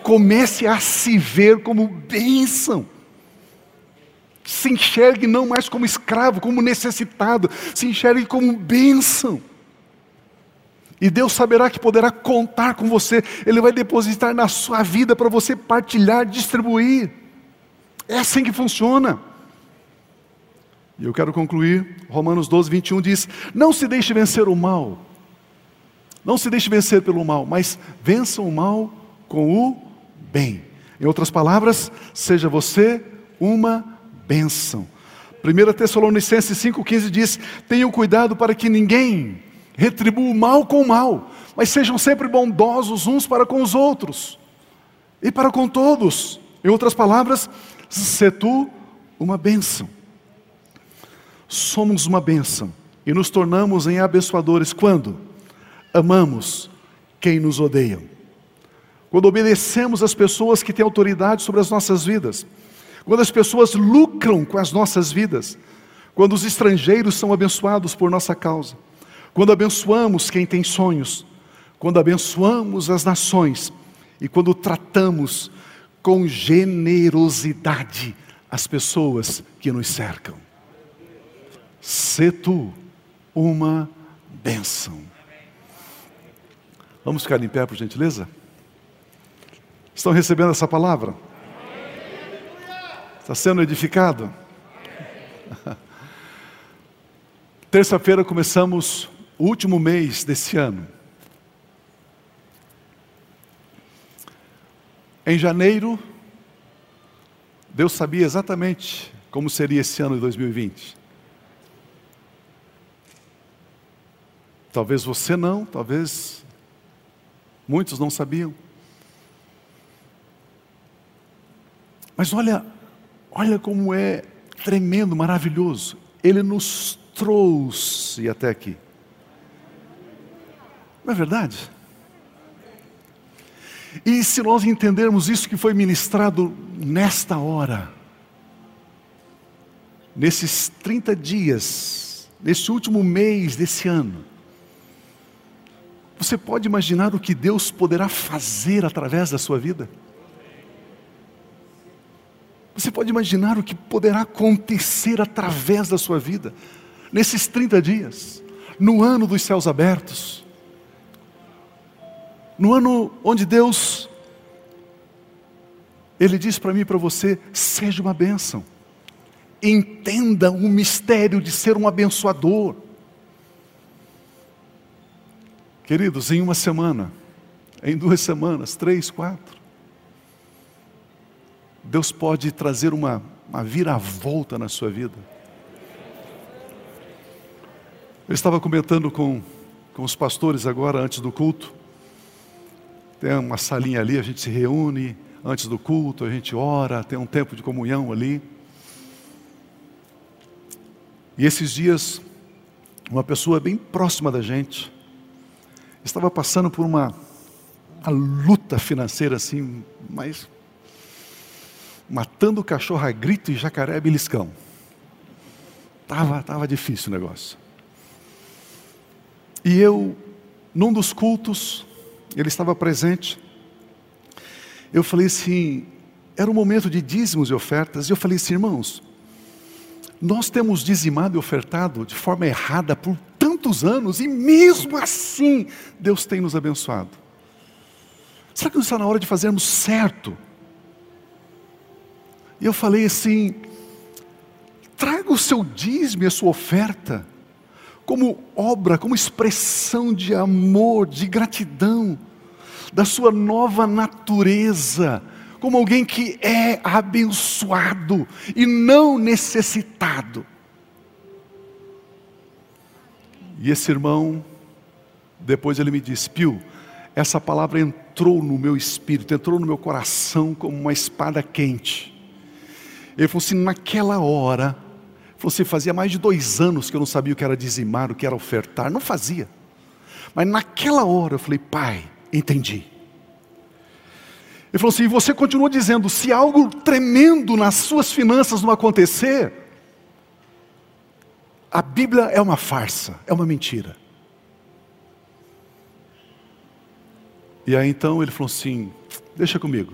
Comece a se ver como bênção. Se enxergue não mais como escravo, como necessitado, se enxergue como bênção. E Deus saberá que poderá contar com você, Ele vai depositar na sua vida para você partilhar, distribuir. É assim que funciona. E eu quero concluir, Romanos 12, 21 diz: Não se deixe vencer o mal não se deixe vencer pelo mal, mas vença o mal com o bem. Em outras palavras, seja você uma bênção. 1 Tessalonicenses 5,15 diz: Tenham cuidado para que ninguém retribua o mal com o mal, mas sejam sempre bondosos uns para com os outros e para com todos. Em outras palavras, se tu uma bênção. Somos uma bênção e nos tornamos em abençoadores quando? Amamos quem nos odeiam. Quando obedecemos as pessoas que têm autoridade sobre as nossas vidas. Quando as pessoas lucram com as nossas vidas. Quando os estrangeiros são abençoados por nossa causa. Quando abençoamos quem tem sonhos. Quando abençoamos as nações. E quando tratamos com generosidade as pessoas que nos cercam. Se tu uma bênção. Vamos ficar em pé, por gentileza? Estão recebendo essa palavra? Está sendo edificado? Terça-feira começamos o último mês desse ano. Em janeiro, Deus sabia exatamente como seria esse ano de 2020. Talvez você não, talvez muitos não sabiam. Mas olha, olha como é tremendo, maravilhoso. Ele nos trouxe até aqui. Não é verdade? E se nós entendermos isso que foi ministrado nesta hora, nesses 30 dias, nesse último mês desse ano, você pode imaginar o que Deus poderá fazer através da sua vida? Você pode imaginar o que poderá acontecer através da sua vida, nesses 30 dias, no ano dos céus abertos, no ano onde Deus, Ele diz para mim e para você: seja uma bênção, entenda o mistério de ser um abençoador. Queridos, em uma semana, em duas semanas, três, quatro, Deus pode trazer uma, uma viravolta na sua vida. Eu estava comentando com, com os pastores agora, antes do culto. Tem uma salinha ali, a gente se reúne antes do culto, a gente ora, tem um tempo de comunhão ali. E esses dias, uma pessoa bem próxima da gente, estava passando por uma, uma luta financeira assim, mas matando cachorro a grito e jacaré beliscão. Tava, tava difícil o negócio. E eu, num dos cultos, ele estava presente. Eu falei assim, era um momento de dízimos e ofertas, e eu falei assim, irmãos, nós temos dizimado e ofertado de forma errada por tantos anos e mesmo assim Deus tem nos abençoado. Será que não está na hora de fazermos certo? E eu falei assim: traga o seu dízimo e a sua oferta como obra, como expressão de amor, de gratidão, da sua nova natureza, como alguém que é abençoado e não necessitado. E esse irmão, depois ele me disse: Pio, essa palavra entrou no meu espírito, entrou no meu coração como uma espada quente. Ele falou assim: naquela hora, você assim, fazia mais de dois anos que eu não sabia o que era dizimar, o que era ofertar, não fazia. Mas naquela hora eu falei: Pai, entendi. Ele falou assim: e você continua dizendo, se algo tremendo nas suas finanças não acontecer, a Bíblia é uma farsa, é uma mentira. E aí então ele falou assim: deixa comigo,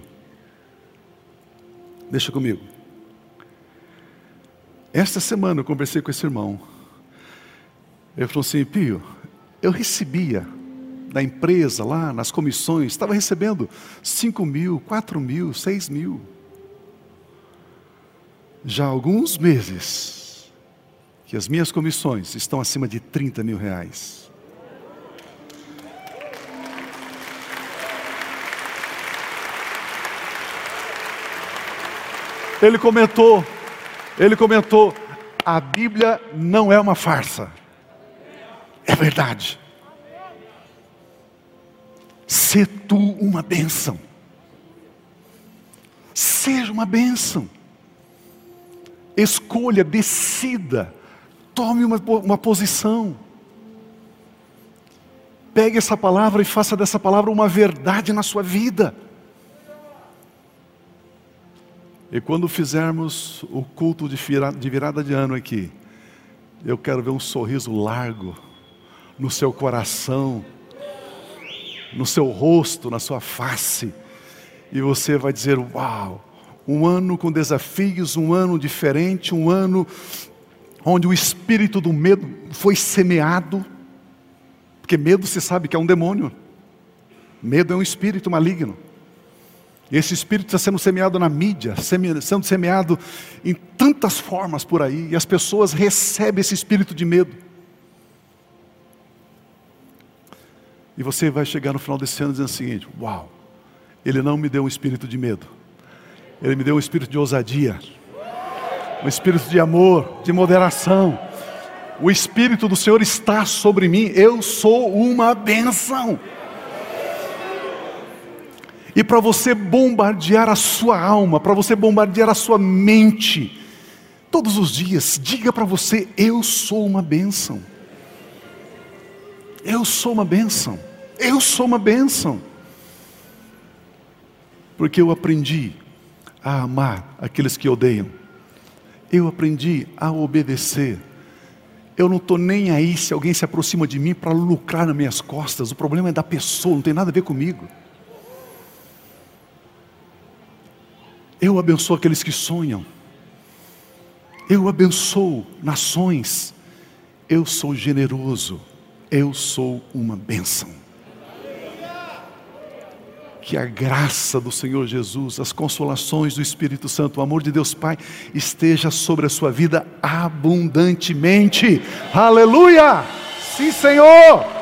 deixa comigo. Esta semana eu conversei com esse irmão. Ele falou assim: Pio, eu recebia da empresa lá, nas comissões, estava recebendo 5 mil, 4 mil, 6 mil. Já há alguns meses, que as minhas comissões estão acima de 30 mil reais. Ele comentou, ele comentou, a Bíblia não é uma farsa, é verdade. Se tu uma bênção, seja uma bênção, escolha, decida Tome uma, uma posição. Pegue essa palavra e faça dessa palavra uma verdade na sua vida. E quando fizermos o culto de virada de ano aqui, eu quero ver um sorriso largo no seu coração, no seu rosto, na sua face. E você vai dizer: Uau, um ano com desafios, um ano diferente, um ano onde o espírito do medo foi semeado, porque medo se sabe que é um demônio. Medo é um espírito maligno. E esse espírito está sendo semeado na mídia, sendo semeado em tantas formas por aí, e as pessoas recebem esse espírito de medo. E você vai chegar no final desse ano dizendo o seguinte: Uau, Ele não me deu um espírito de medo, Ele me deu um espírito de ousadia, um espírito de amor, de moderação. O Espírito do Senhor está sobre mim, eu sou uma benção. E para você bombardear a sua alma, para você bombardear a sua mente, todos os dias, diga para você: eu sou uma bênção. Eu sou uma bênção. Eu sou uma bênção. Porque eu aprendi a amar aqueles que odeiam. Eu aprendi a obedecer. Eu não estou nem aí se alguém se aproxima de mim para lucrar nas minhas costas. O problema é da pessoa, não tem nada a ver comigo. Eu abençoo aqueles que sonham. Eu abençoo nações. Eu sou generoso. Eu sou uma bênção. Que a graça do Senhor Jesus, as consolações do Espírito Santo, o amor de Deus Pai esteja sobre a sua vida abundantemente. Aleluia! Sim, Senhor!